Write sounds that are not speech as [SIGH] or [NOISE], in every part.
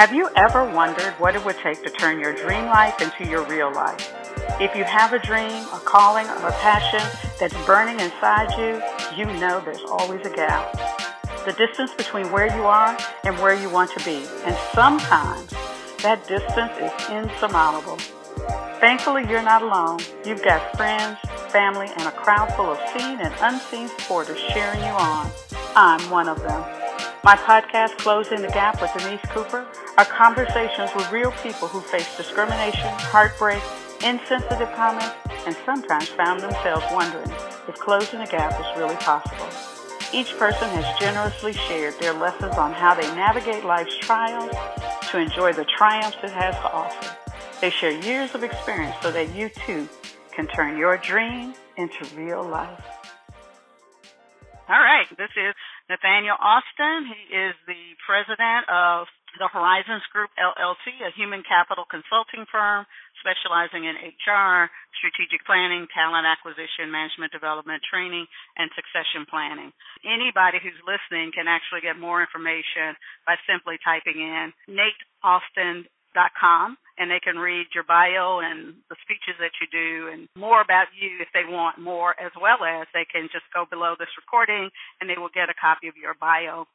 Have you ever wondered what it would take to turn your dream life into your real life? If you have a dream, a calling, or a passion that's burning inside you, you know there's always a gap. The distance between where you are and where you want to be. And sometimes that distance is insurmountable. Thankfully, you're not alone. You've got friends, family, and a crowd full of seen and unseen supporters cheering you on. I'm one of them. My podcast, Closing the Gap with Denise Cooper, are conversations with real people who face discrimination, heartbreak, insensitive comments, and sometimes found themselves wondering if closing the gap is really possible. Each person has generously shared their lessons on how they navigate life's trials to enjoy the triumphs it has to offer. They share years of experience so that you too can turn your dream into real life. All right, this is Nathaniel Alston. He is the president of the Horizons Group LLC, a human capital consulting firm specializing in HR, strategic planning, talent acquisition, management development, training, and succession planning. Anybody who's listening can actually get more information by simply typing in natalston.com and they can read your bio and the speeches that you do and more about you if they want more, as well as they can just go below this recording and they will get a copy of your bio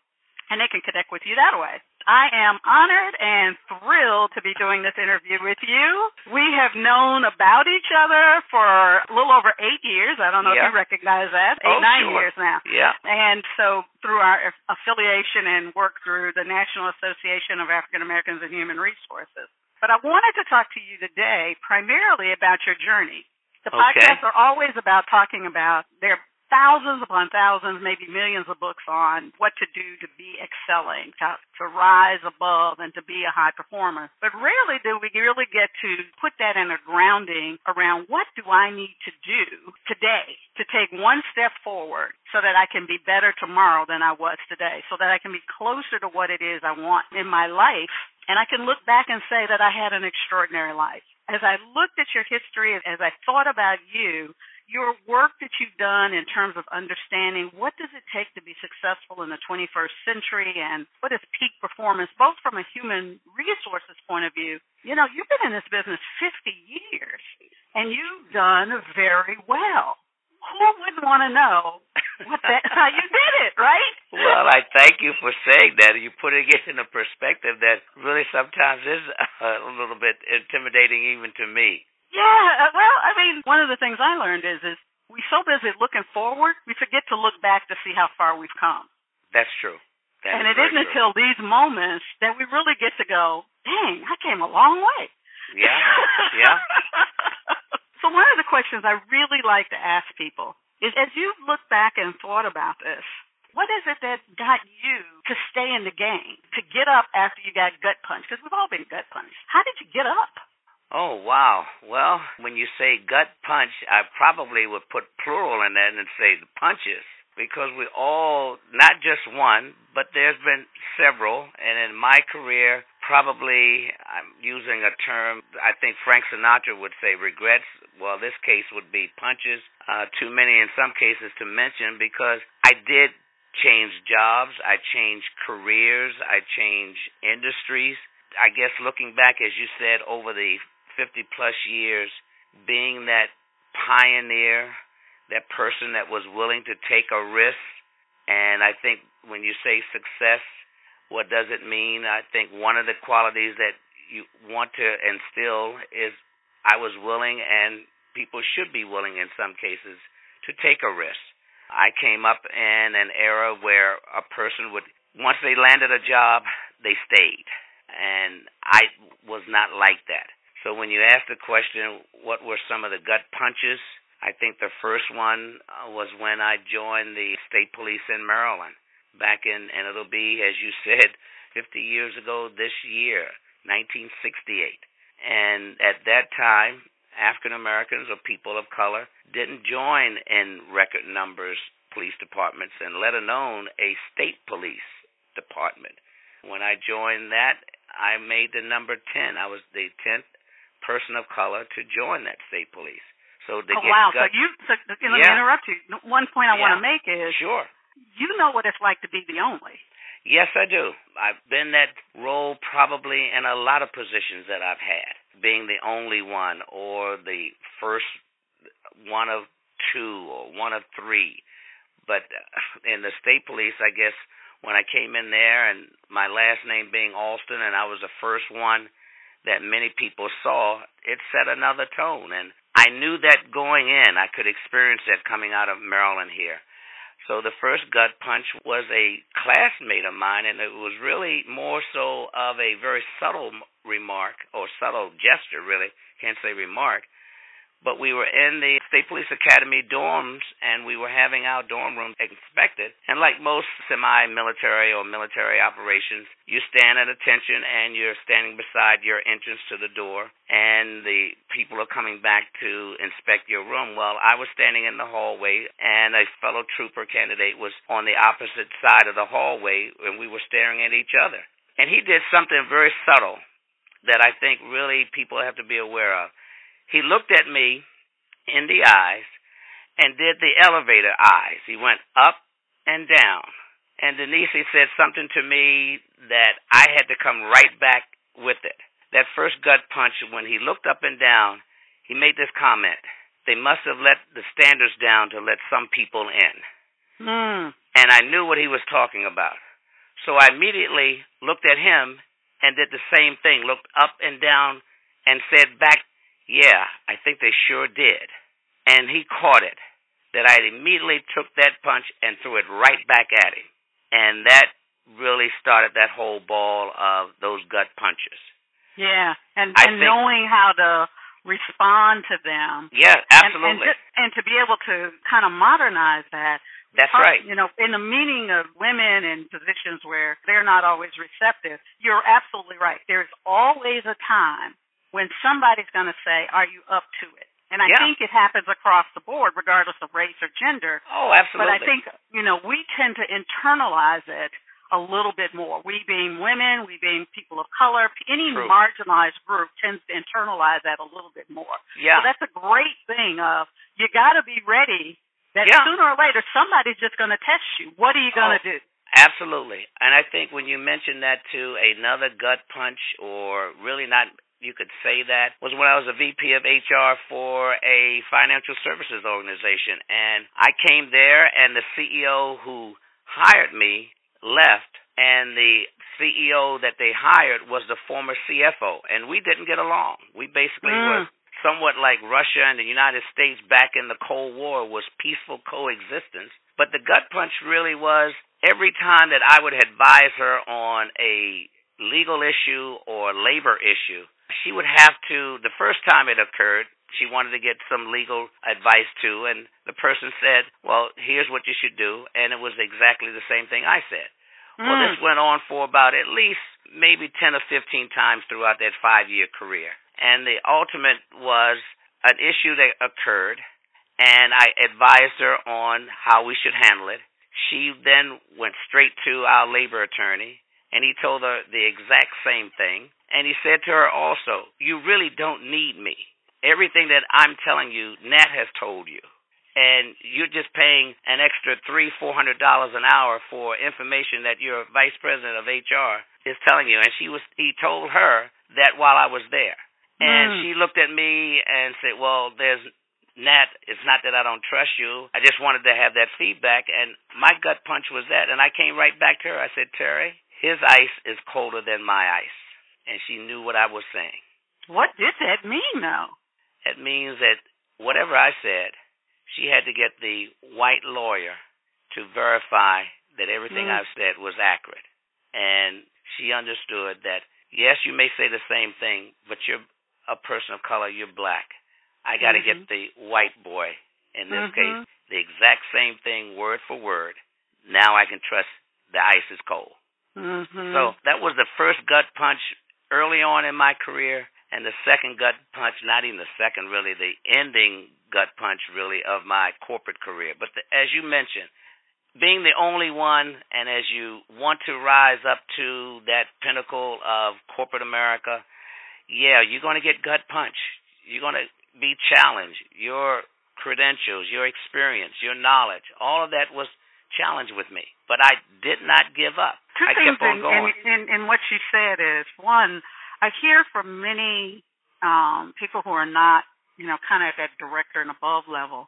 and they can connect with you that way. I am honored and thrilled to be doing this interview with you. We have known about each other for a little over eight years. I don't know yeah. if you recognize that. Oh, eight, oh, nine sure. years now. Yeah. And so through our affiliation and work through the National Association of African Americans in Human Resources. But I wanted to talk to you today primarily about your journey. The Okay. podcasts are always about talking about their thousands upon thousands, maybe millions of books on what to do to be excelling, to, to rise above, and to be a high performer. But rarely do we really get to put that in a grounding around what do I need to do today to take one step forward so that I can be better tomorrow than I was today, so that I can be closer to what it is I want in my life. And I can look back and say that I had an extraordinary life. As I looked at your history, as I thought about you, your work that you've done in terms of understanding what does it take to be successful in the 21st century and what is peak performance, both from a human resources point of view. You know, you've been in this business 50 years and you've done very well. Who wouldn't want to know what that, [LAUGHS] how you did it, right? Well, I thank you for saying that. You putting it in a perspective that really sometimes is [LAUGHS] a little bit intimidating even to me. Yeah, uh, well, I mean, one of the things I learned is is we so busy looking forward, we forget to look back to see how far we've come. That's true. That and is it isn't true. until these moments that we really get to go, dang, I came a long way. Yeah, [LAUGHS] yeah. so one of the questions I really like to ask people is as you look back and thought about this, what is it that got you to stay in the game, to get up after you got gut punched? Because we've all been gut punched. How did you get up? Oh wow. Well, when you say gut punch, I probably would put plural in that and say the punches because we all not just one, but there's been several and in my career probably I'm using a term I think Frank Sinatra would say regrets. Well, this case would be punches. Uh too many in some cases to mention because I did change jobs, I changed careers, I changed industries. I guess looking back as you said over the 50 plus years being that pioneer, that person that was willing to take a risk. And I think when you say success, what does it mean? I think one of the qualities that you want to instill is I was willing, and people should be willing in some cases, to take a risk. I came up in an era where a person would, once they landed a job, they stayed. And I was not like that. So when you ask the question, what were some of the gut punches? I think the first one uh, was when I joined the state police in Maryland back in, and it'll be, as you [LAUGHS] said, 50 years ago this year, 1968. And at that time, African Americans or people of color didn't join in record numbers police departments and let alone a state police department. When I joined that, I made the number 10. I was the 10th person of color to join that state police. So to oh get wow! so you, so, let me interrupt you. One point I want to make is sure. you know what it's like to be the only. Yes, I do. I've been that role probably in a lot of positions that I've had, being the only one or the first one of two or one of three. But uh, in the state police, I guess when I came in there and my last name being Alston and I was the first one that many people saw, it set another tone. And I knew that going in, I could experience that coming out of Maryland here. So the first gut punch was a classmate of mine, and it was really more so of a very subtle remark or subtle gesture, really. Can't say remark, but we were in the State Police Academy dorms and we were having our dorm room inspected. And like most semi military or military operations, you stand at attention and you're standing beside your entrance to the door and the people are coming back to inspect your room. Well, I was standing in the hallway and a fellow trooper candidate was on the opposite side of the hallway and we were staring at each other. And he did something very subtle that I think really people have to be aware of he looked at me in the eyes and did the elevator eyes. He went up and down. And Denise said something to me that I had to come right back with it. That first gut punch, when he looked up and down, he made this comment. They must have let the standards down to let some people in. Mm. And I knew what he was talking about. So I immediately looked at him and did the same thing, looked up and down and said back yeah, I think they sure did. And he caught it. That I immediately took that punch and threw it right back at him. And that really started that whole ball of those gut punches. Yeah, and, and think, knowing how to respond to them. Yeah, absolutely. And, and, and to be able to kind of modernize that. That's right. You know, in the meaning of women in positions where they're not always receptive, you're absolutely right. There's always a time when somebody's going to say, "Are you up to it?" And I yeah. think it happens across the board, regardless of race or gender. Oh, absolutely. But I think you know we tend to internalize it a little bit more. We being women, we being people of color, any True. marginalized group tends to internalize that a little bit more. Yeah. So that's a great thing of you got to be ready that yeah. sooner or later somebody's just going to test you. What are you going to oh. do? Absolutely. And I think when you mention that to another gut punch or really not you could say that was when I was a VP of HR for a financial services organization. And I came there, and the CEO who hired me left, and the CEO that they hired was the former CFO, and we didn't get along. We basically mm. were somewhat like Russia and the United States back in the Cold War was peaceful coexistence. But the gut punch really was every time that I would advise her on a legal issue or labor issue, she would have to, the first time it occurred, she wanted to get some legal advice too, and the person said, Well, here's what you should do. And it was exactly the same thing I said. Mm. Well, this went on for about at least maybe 10 or 15 times throughout that five year career. And the ultimate was an issue that occurred, and I advised her on how we should handle it. She then went straight to our labor attorney, and he told her the exact same thing. And he said to her also, You really don't need me. Everything that I'm telling you, Nat has told you. And you're just paying an extra three, four hundred dollars an hour for information that your vice president of HR is telling you. And she was he told her that while I was there. And mm. she looked at me and said, Well, there's Nat, it's not that I don't trust you. I just wanted to have that feedback and my gut punch was that and I came right back to her. I said, Terry, his ice is colder than my ice. And she knew what I was saying. What did that mean, though? It means that whatever I said, she had to get the white lawyer to verify that everything mm. I've said was accurate. And she understood that, yes, you may say the same thing, but you're a person of color, you're black. I got to mm-hmm. get the white boy, in this mm-hmm. case, the exact same thing, word for word. Now I can trust the ice is cold. Mm-hmm. So that was the first gut punch early on in my career, and the second gut punch, not even the second, really, the ending gut punch, really, of my corporate career. But the, as you mentioned, being the only one, and as you want to rise up to that pinnacle of corporate America, yeah, you're going to get gut punch. You're going to be challenged. Your credentials, your experience, your knowledge, all of that was challenge with me. But I did not give up. Two I things kept on in, going. In, in, in what you said is one, I hear from many um, people who are not, you know, kind of at that director and above level,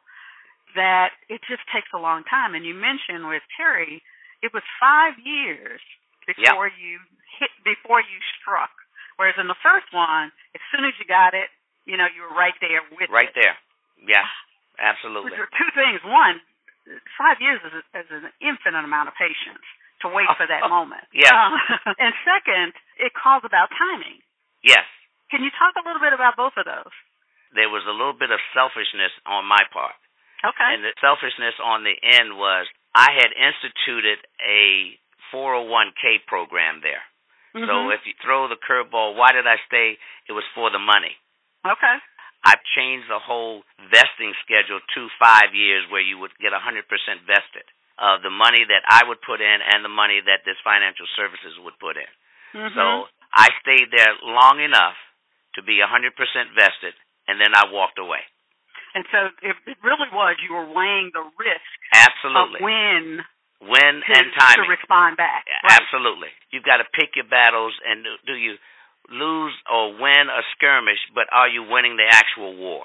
that it just takes a long time. And you mentioned with Terry, it was five years before you hit, before you struck. Whereas in the first one, as soon as you got it, you know, you were right there with right it. there. Yes, [SIGHS] absolutely. Which are two things. One, five years is, is an infinite amount of patience to wait for that [LAUGHS] moment. Yes. Uh, and second, it calls about timing. Yes. Can you talk a little bit about both of those? There was a little bit of selfishness on my part. Okay. And the selfishness on the end was I had instituted a 401k program there. Mhm. So if you throw the curveball, why did I stay? It was for the money. okay. I've changed the whole vesting schedule to five years where you would get 100% vested of the money that I would put in and the money that this financial services would put in. Mhm. So I stayed there long enough to be 100% vested, and then I walked away. and so it, it really was you were weighing the risk Absolutely. of when When to, and timing. to respond back. Right. Absolutely. You've got to pick your battles and do you lose or win a skirmish, but are you winning the actual war?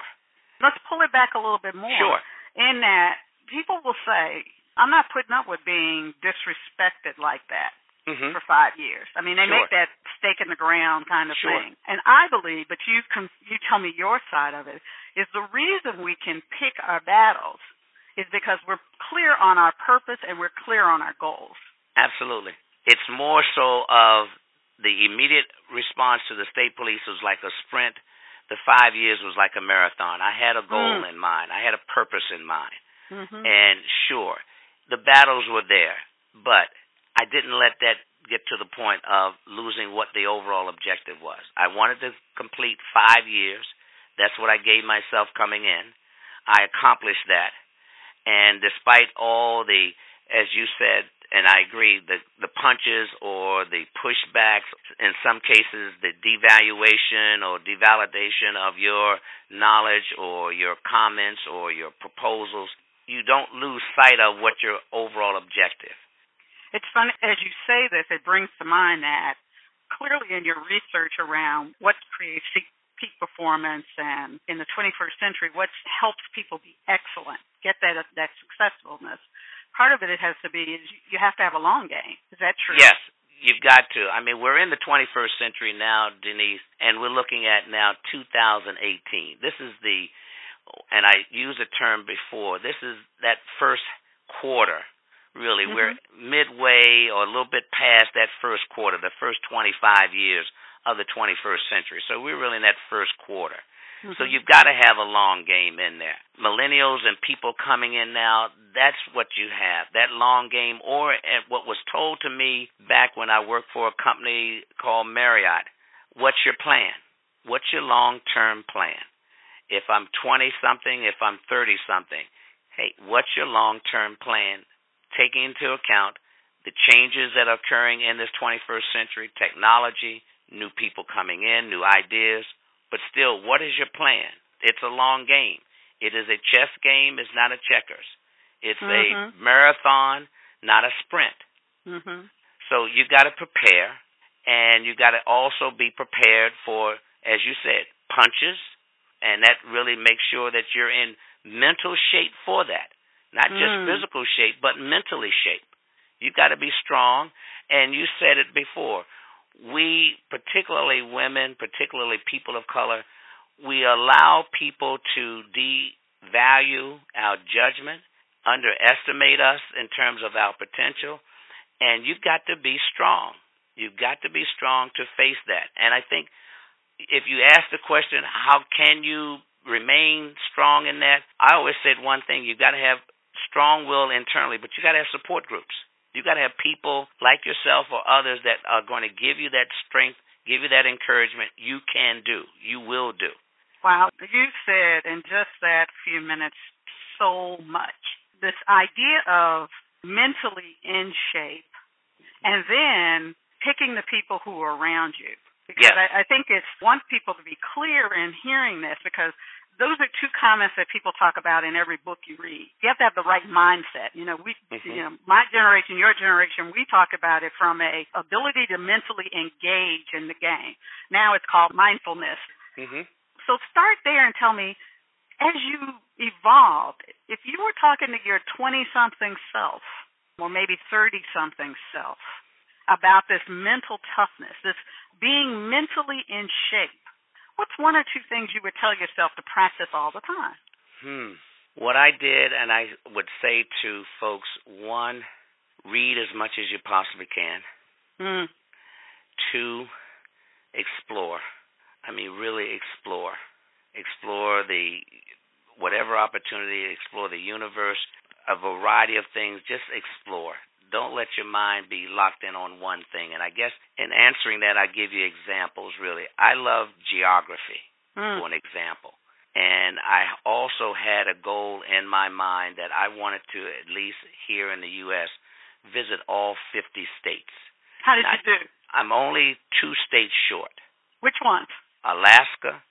Let's pull it back a little bit more. Sure. In that people will say, I'm not putting up with being disrespected like that hmm for five years. I mean, they Sure. make that stake in the ground kind of Sure. thing. And I believe, but you can you tell me your side of it, is the reason we can pick our battles is because we're clear on our purpose and we're clear on our goals. Absolutely. It's more so of the immediate response to the state police was like a sprint. The five years was like a marathon. I had a goal Mm. in mind. I had a purpose in mind. Mm-hmm. And sure, the battles were there, but I didn't let that get to the point of losing what the overall objective was. I wanted to complete five years. That's what I gave myself coming in. I accomplished that. And despite all the, as you said, and I agree, the, the punches or the pushbacks, in some cases, the devaluation or devalidation of your knowledge or your comments or your proposals, you don't lose sight of what your overall objective. It's funny as you say this, it brings to mind that clearly in your research around what creates peak performance and in the 21st century, what helps people be excellent, get that that successfulness. Part of it, it has to be is you have to have a long game. Is that true? Yes, you've got to. I mean, we're in the 21st century now, Denise, and we're looking at now 2018. This is the, and I used a term before. This is that first quarter. Really, Mhm. we're midway or a little bit past that first quarter, the first 25 years of the 21st century. So we're really in that first quarter. So Mhm. you've got to have a long game in there. Millennials and people coming in now, that's what you have, that long game. Or at what was told to me back when I worked for a company called Marriott, what's your plan? What's your long term plan? If I'm 20 something, if I'm 30 something, hey, what's your long term plan? Taking into account the changes that are occurring in this 21st century, technology, new people coming in, new ideas. But still, what is your plan? It's a long game. It is a chess game, it's not a checkers. It's a Mhm. marathon, not a sprint. Mhm. So you got to prepare, and you got to also be prepared for, as you said, punches, and that really makes sure that you're in mental shape for that. Not just Mm. physical shape, but mentally shape. You got to be strong, and you said it before. We, particularly women, particularly people of color, we allow people to devalue our judgment, underestimate us in terms of our potential, and you've got to be strong. You've got to be strong to face that. And I think if you ask the question, how can you remain strong in that? I always said one thing, you've got to have strong will internally, but you've got to have support groups. You've got to have people like yourself or others that are going to give you that strength, give you that encouragement. You can do. You will do. Wow, you said in just that few minutes so much. This idea of mentally in shape and then picking the people who are around you. Because Yes. I, I think it's want people to be clear in hearing this because those are two comments that people talk about in every book you read. You have to have the right mindset. You know, we, mm-hmm. you know, my generation, your generation, we talk about it from a ability to mentally engage in the game. Now it's called mindfulness. Mm-hmm. So start there and tell me, as you evolved, if you were talking to your 20 something self, or maybe 30 something self, about this mental toughness, this being mentally in shape, what's one or two things you would tell yourself to practice all the time? Hmm. What I did, and I would say to folks, one, read as much as you possibly can. Hmm. Two, explore. I mean, really explore. Explore the whatever opportunity, explore the universe, a variety of things. Just explore. Don't let your mind be locked in on one thing. And I guess in answering that, I give you examples, really. I love geography, mm. for an example. And I also had a goal in my mind that I wanted to, at least here in the U.S., visit all 50 states. How did you do? I'm only two states short. Which ones? Alaska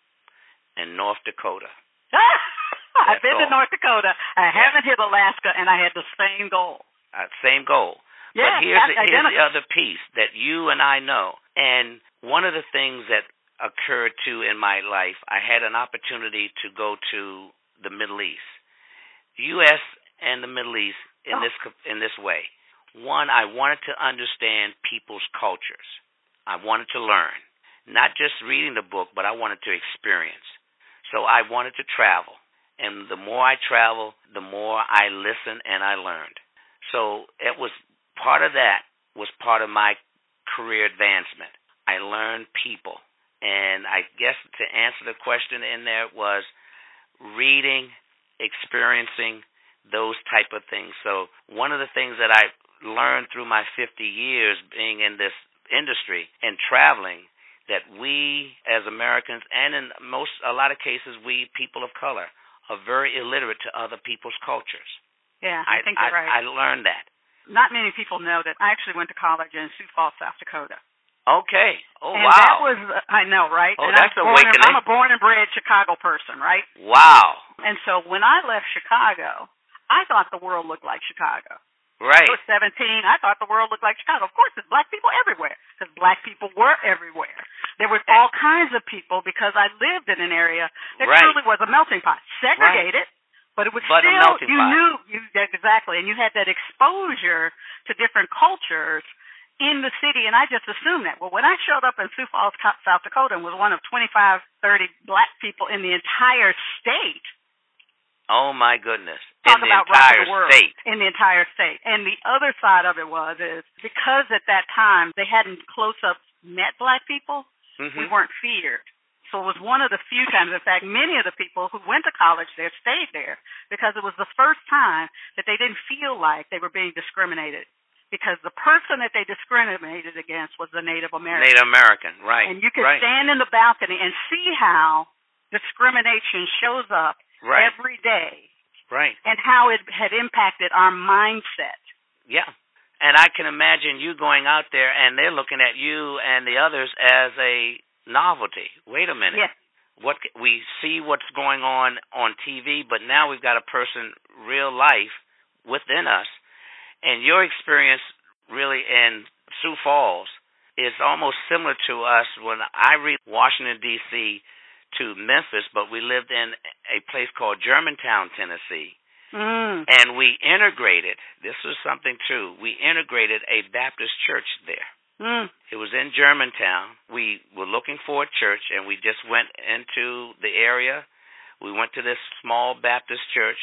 and North Dakota. [LAUGHS] I've been all. to North Dakota. I yeah. haven't hit Alaska, and I had the same goal. Uh, same goal. Yeah, but here's the, here's the other piece that you and I know. And one of the things that occurred too in my life, I had an opportunity to go to the Middle East, U.S. and the Middle East in oh. this in this way. One, I wanted to understand people's cultures. I wanted to learn, not just reading the book, but I wanted to experience. So I wanted to travel, and the more I travel, the more I listened and I learned. So it was part of that was part of my career advancement. I learned people. And I guess to answer the question in there was reading, experiencing those type of things. So one of the things that I learned through my 50 years being in this industry and traveling that we as Americans and in most a lot of cases we people of color are very illiterate to other people's cultures. Yeah, I, I think you're I, right. I learned that. Not many people know that I actually went to college in Sioux Falls, South Dakota. Okay. Oh and wow. that was uh, I know, right? Oh, and that's I'm awakening. In, I'm a born and bred Chicago person, right? Wow. And so when I left Chicago, I thought the world looked like Chicago. Right. I was 17. I thought the world looked like Chicago. Of course, there's black people everywhere because black people were everywhere. There was eh. all kinds of people because I lived in an area that right. truly was a melting pot, segregated. Right but it was but still you pot. knew you exactly, and you had that exposure to different cultures in the city, and I just assumed that. Well, when I showed up in Sioux Falls, South Dakota, and was one of 25, 30 black people in the entire state. Oh my goodness! Talk in about the entire the world, state. In the entire state, and the other side of it was is because at that time they hadn't close up met black people, mm-hmm. we weren't feared. So it was one of the few times, in fact, many of the people who went to college there stayed there because it was the first time that they didn't feel like they were being discriminated because the person that they discriminated against was the Native American. Native American, right. And you could right. stand in the balcony and see how discrimination shows up right. every day. Right. And how it had impacted our mindset. Yeah. And I can imagine you going out there and they're looking at you and the others as a novelty. Wait a minute. Yes. What we see what's going on on TV, but now we've got a person real life within us. And your experience really in Sioux Falls is almost similar to us when I read Washington D.C. to Memphis, but we lived in a place called Germantown, Tennessee. Mm. And we integrated, this was something too, we integrated a Baptist church there. Mm. It was in Germantown. We were looking for a church, and we just went into the area. We went to this small Baptist church.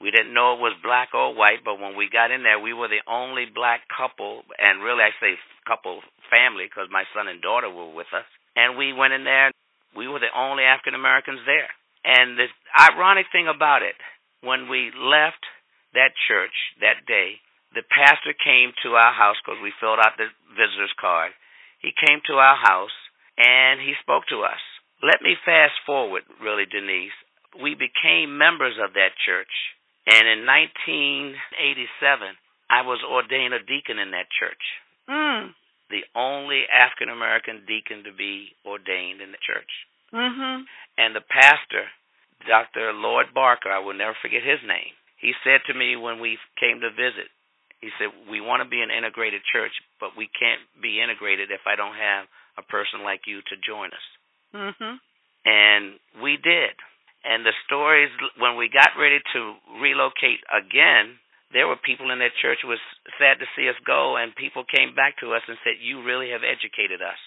We didn't know it was black or white, but when we got in there, we were the only black couple, and really I say couple family because my son and daughter were with us. And we went in there. We were the only African Americans there. And the ironic thing about it, when we left that church that day, the pastor came to our house because we filled out the visitor's card. He came to our house and he spoke to us. Let me fast forward, really, Denise. We became members of that church, and in 1987, I was ordained a deacon in that church. Mm. The only African American deacon to be ordained in the church. Mm-hmm. And the pastor Dr. Lloyd Barker, I will never forget his name. He said to me when we came to visit, he said, We want to be an integrated church, but we can't be integrated if I don't have a person like you to join us. Mhm. And we did. And the stories, when we got ready to relocate again, there were people in that church was sad to see us go, and people came back to us and said, "You really have educated us."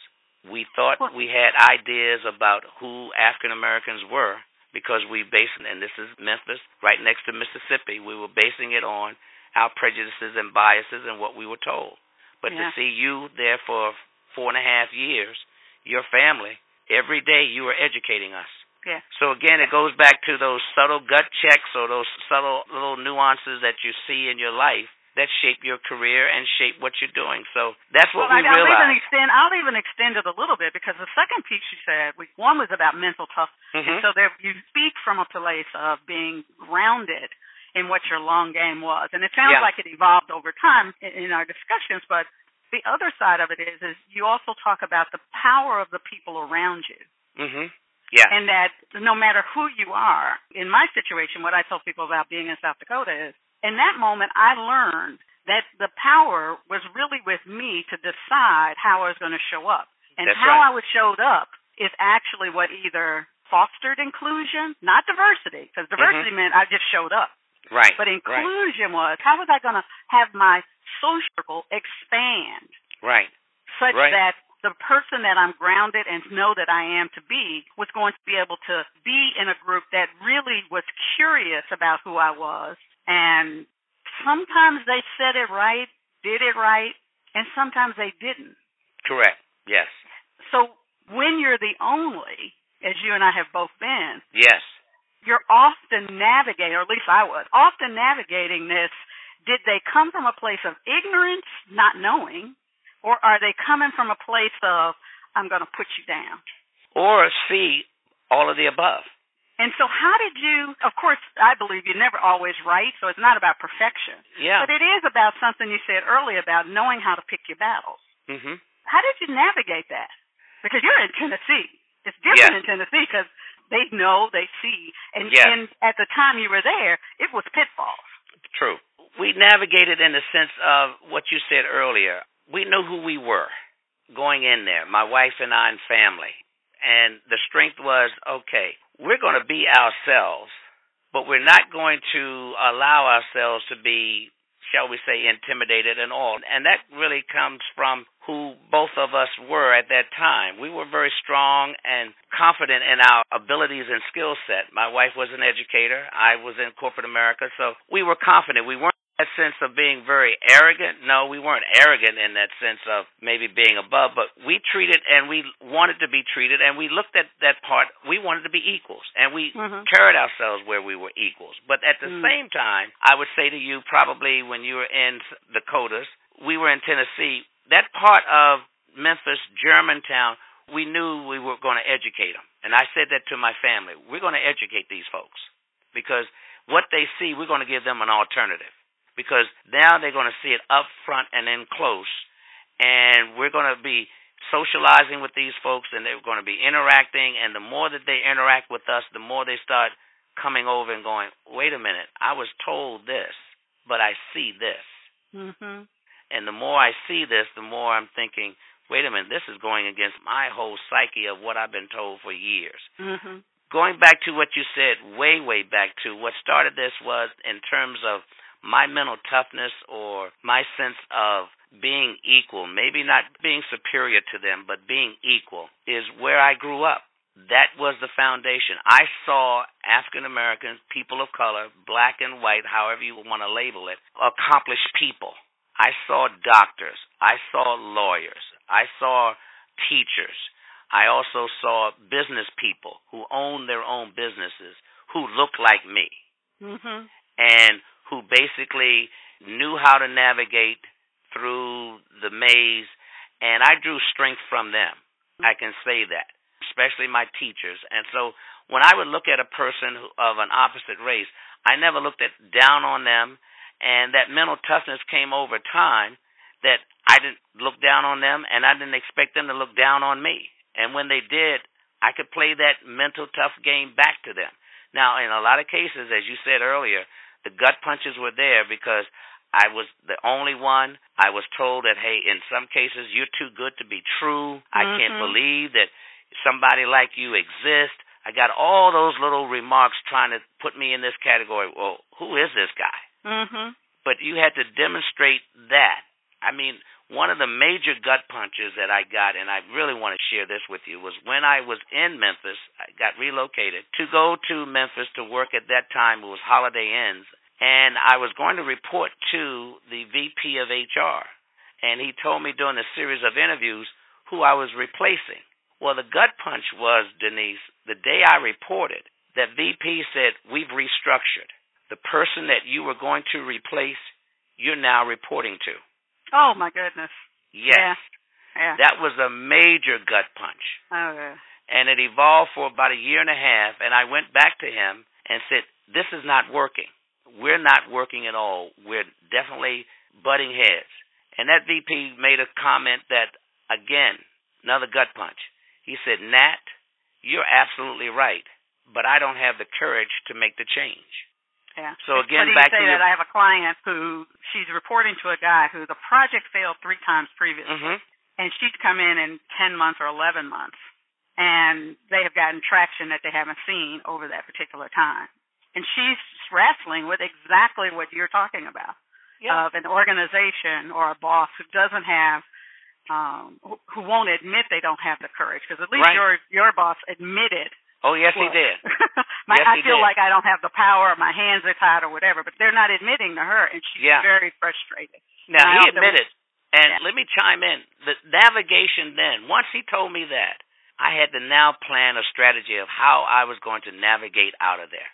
We thought we had ideas about who African Americans were because we based, and this is Memphis, right next to Mississippi. We were basing it on our prejudices and biases and what we were told. But Yeah. to see you there for four and a half years, your family, every day you were educating us. Yeah. So again, it goes back to those subtle gut checks or those subtle little nuances that you see in your life that shape your career and shape what you're doing. So that's what well, we I, I'll even realized. extend. I'll even extend it a little bit because the second piece you said, we, one was about mental toughness. Mhm. And so there, you speak from a place of being grounded in what your long game was, and it sounds Yeah. like it evolved over time in, in our discussions. But the other side of it is, is you also talk about the power of the people around you, Mhm. Yeah. and that no matter who you are, in my situation, what I tell people about being in South Dakota is, in that moment, I learned that the power was really with me to decide how I was going to show up. And That's how right. I was showed up is actually what either fostered inclusion, not diversity, because mm-hmm. diversity meant I just showed up. right. But right. inclusion was how was I going to have my social circle expand Right. such Right. that the person that I'm grounded and know that I am to be was going to be able to be in a group that really was curious about who I was. And sometimes they said it right, did it right, and sometimes they didn't. Correct. Yes. So when you're the only, as you and I have both been, Yes. you're often navigating, or at least I was, often navigating this. Did they come from a place of ignorance, not knowing, or are they coming from a place of, I'm going to put you down? Or C, all of the above. And so, how did you, of course, I believe you're never always right, so it's not about perfection. Yeah. But it is about something you said earlier about knowing how to pick your battles. Mm-hmm. How did you navigate that? Because you're in Tennessee. It's different Yes. in Tennessee because they know, they see. And, Yes. and at the time you were there, it was pitfalls. True. We navigated in the sense of what you said earlier. We knew who we were going in there, my wife and I and family. And the strength was okay, we're going to be ourselves, but we're not going to allow ourselves to be, shall we say, intimidated and all. And that really comes from who both of us were at that time. We were very strong and confident in our abilities and skill set. My wife was an educator. I was in corporate America, so we were confident. We weren't that sense of being very arrogant. No, we weren't arrogant in that sense of maybe being above, but we treated and we wanted to be treated and we looked at that part. We wanted to be equals and we Mhm. carried ourselves where we were equals. But at the Mm. same time, I would say to you probably when you were in Dakotas, we were in Tennessee, that part of Memphis, Germantown, we knew we were going to educate them. And I said that to my family. We're going to educate these folks because what they see, we're going to give them an alternative. Because now they're going to see it up front and in close. And we're going to be socializing with these folks and they're going to be interacting. And the more that they interact with us, the more they start coming over and going, wait a minute, I was told this, but I see this. Mhm. And the more I see this, the more I'm thinking, wait a minute, this is going against my whole psyche of what I've been told for years. Mhm. Going back to what you said way, way back to what started this was in terms of my mental toughness or my sense of being equal, maybe not being superior to them, but being equal, is where I grew up. That was the foundation. I saw African Americans, people of color, black and white, however you want to label it, accomplished people. I saw doctors. I saw lawyers. I saw teachers. I also saw business people who owned their own businesses who looked like me Mhm. and who basically knew how to navigate through the maze. And I drew strength from them. I can say that, especially my teachers. And so when I would look at a person of an opposite race, I never looked at down on them. And that mental toughness came over time that I didn't look down on them and I didn't expect them to look down on me. And when they did, I could play that mental tough game back to them. Now, in a lot of cases, as you said earlier, the gut punches were there because I was the only one. I was told that, hey, in some cases, you're too good to be true. Mm-hmm. I can't believe that somebody like you exists. I got all those little remarks trying to put me in this category. Well, who is this guy? Mhm. But you had to demonstrate that. I mean, one of the major gut punches that I got, and I really want to share this with you, was when I was in Memphis. I got relocated to go to Memphis to work at that time. It was Holiday Inns, and I was going to report to the VP of HR, and he told me during a series of interviews who I was replacing. Well, the gut punch was Denise. The day I reported, that VP said we've restructured. The person that you were going to replace, you're now reporting to. Oh my goodness. Yes. Yeah. Yeah. That was a major gut punch. Oh, okay. And it evolved for about a year and a half. And I went back to him and said, This is not working. We're not working at all. We're definitely butting heads. And that VP made a comment that, again, another gut punch. He said, Nat, you're absolutely right, but I don't have the courage to make the change. Yeah. So again, back to your- that. I have a client who she's reporting to a guy who the project failed three times previously, hmm and she's come in in ten months or eleven months, and they have gotten traction that they haven't seen over that particular time. And she's wrestling with exactly what you're talking about Yeah. of an organization or a boss who doesn't have um who, who won't admit they don't have the courage because at least Right. your your boss admitted oh, yes, he Well, did. [LAUGHS] my, Yes, I he feel did. like I don't have the power, my hands are tied, or whatever. But they're not admitting to her, and she's Yeah. very frustrated. Now, And he admitted. And Yeah. let me chime in. The navigation then, once he told me that, I had to now plan a strategy of how I was going to navigate out of there.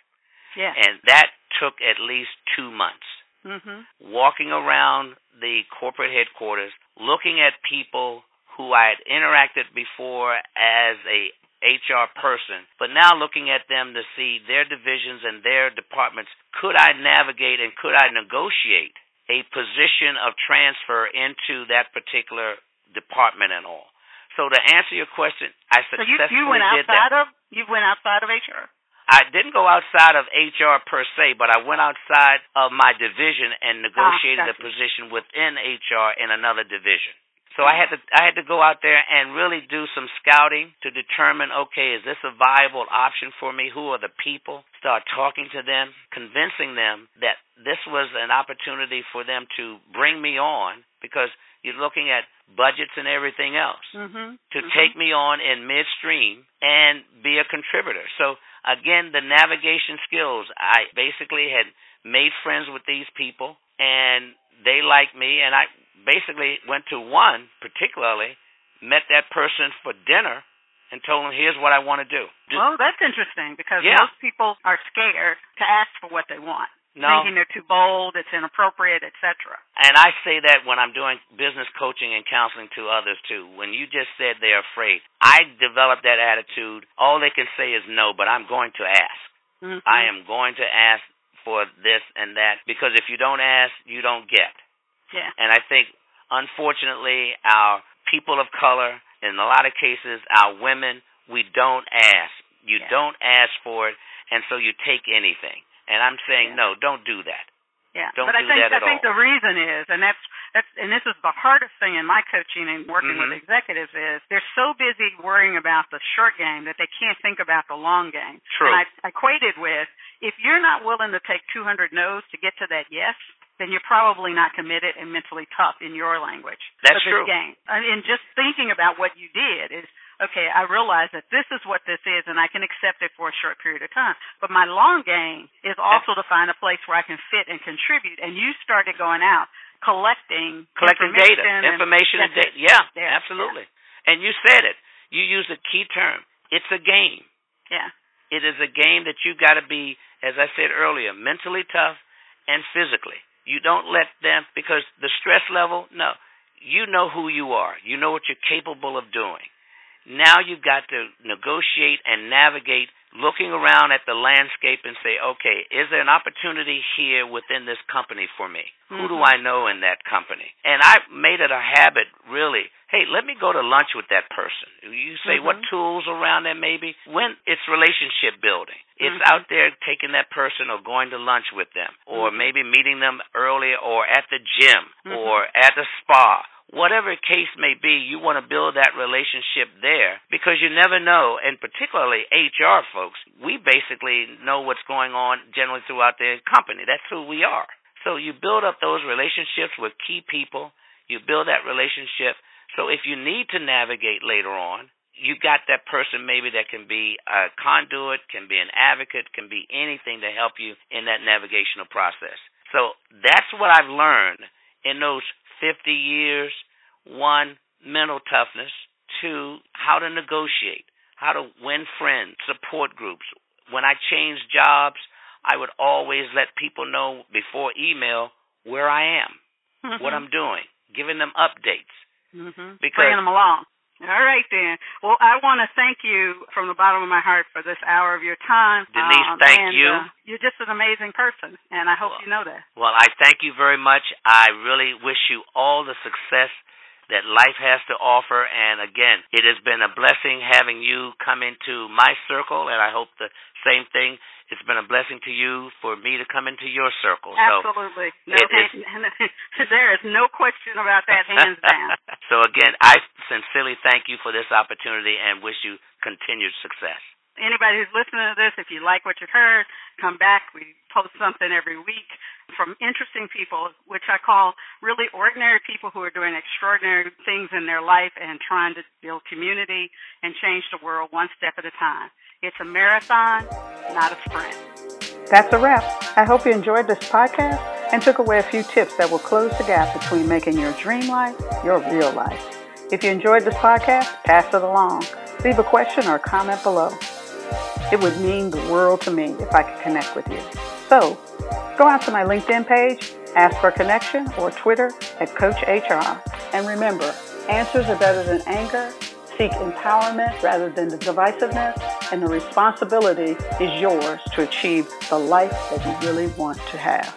Yeah. And that took at least two months. Mm-hmm. Walking around the corporate headquarters, looking at people who I had interacted before as a HR person, but now looking at them to see their divisions and their departments. Could I navigate and could I negotiate a position of transfer into that particular department and all? So to answer your question, I So successfully you you went did that. outside of you went outside of HR. I didn't go outside of HR per se, but I went outside of my division and ah, negotiated a gotcha. position within HR in another division. So I had to I had to go out there and really do some scouting to determine okay, is this a viable option for me? Who are the people? Start talking to them, convincing them that this was an opportunity for them to bring me on because you're looking at budgets and everything else Mhm. to Mhm. take me on in midstream and be a contributor. So again, the navigation skills. I basically had made friends with these people and they liked me and I basically went to one particularly, met that person for dinner and told him here's what I want to do. Well, that's interesting because Yeah. most people are scared to ask for what they want, no. thinking they're too bold, it's inappropriate, etc. And I say that when I'm doing business coaching and counseling to others too. When you just said they're afraid, I developed that attitude. All they can say is no, but I'm going to ask. Mhm. I am going to ask for this and that because if you don't ask, you don't get. Yeah. And I think, unfortunately, our people of color, in a lot of cases, our women, we don't ask. You Yeah. don't ask for it, and so you take anything. And I'm saying, Yeah. no, don't do that. Yeah, Don't but I think I think all. the reason is, and that's that's and this is the hardest thing in my coaching and working Mhm. with executives is they're so busy worrying about the short game that they can't think about the long game. True. And I, I equated with if you're not willing to take 200 no's to get to that yes, then you're probably not committed and mentally tough in your language. That's true. game. And just thinking about what you did is okay, I realize that this is what this is and I can accept it for a short period of time. But my long game is also to find a place where I can fit and contribute. And you started going out collecting collecting data, information and- information and data. Yeah, Yeah, absolutely. And you said it. You used a key term. It's a game. Yeah. It is a game that you've got to be, as I said earlier, mentally tough and physically. You don't let them because the stress level. No, you know who you are. You know what you're capable of doing. Now you've got to negotiate and navigate looking around at the landscape and say, okay, is there an opportunity here within this company for me? Mm-hmm. Who do mm-hmm. I know in that company? And I made it a habit, really. Hey, let me go to lunch with that person. You say mm-hmm. what tools around there maybe? When it's relationship building. It's mm-hmm. out there taking that person or going to lunch with them or mm-hmm. maybe meeting them earlier or at the gym mm-hmm. or at the spa whatever case may be, you want to build that relationship there because you never know, and particularly HR folks, we basically know what's going on generally throughout the company. That's who we are. So you build up those relationships with key people, you build that relationship. So if you need to navigate later on, you got that person maybe that can be a conduit, can be an advocate, can be anything to help you in that navigational process. So that's what I've learned in those 50 years. One, mental toughness. Two, how to negotiate, how to win friends, support groups. When I changed jobs, I would always let people know before email where I am, mm-hmm. what I'm doing, giving them updates. Mm-hmm. Because, Bringing them along. All right, then. Well, I want to thank you from the bottom of my heart for this hour of your time. Denise, um, thank and, you. Uh, you're just an amazing person, and I hope well, you know that. Well, I thank you very much. I really wish you all the success that life has to offer. And again, it has been a blessing having you come into my circle, and I hope the same thing it's been a blessing to you for me to come into your circle. Absolutely. So no, [LAUGHS] there is no question about that, hands down. [LAUGHS] so again, I sincerely thank you for this opportunity and wish you continued success. Anybody who's listening to this, if you like what you've heard, come back. We post something every week from interesting people, which I call really ordinary people who are doing extraordinary things in their life and trying to build community and change the world one step at a time. It's a marathon, not a sprint. That's a wrap. I hope you enjoyed this podcast and took away a few tips that will close the gap between making your dream life your real life. If you enjoyed this podcast, pass it along. Leave a question or a comment below. It would mean the world to me if I could connect with you. So, go out to my LinkedIn page, ask for a connection, or Twitter at Coach HR. And remember, answers are better than anger seek empowerment rather than the divisiveness, and the responsibility is yours to achieve the life that you really want to have.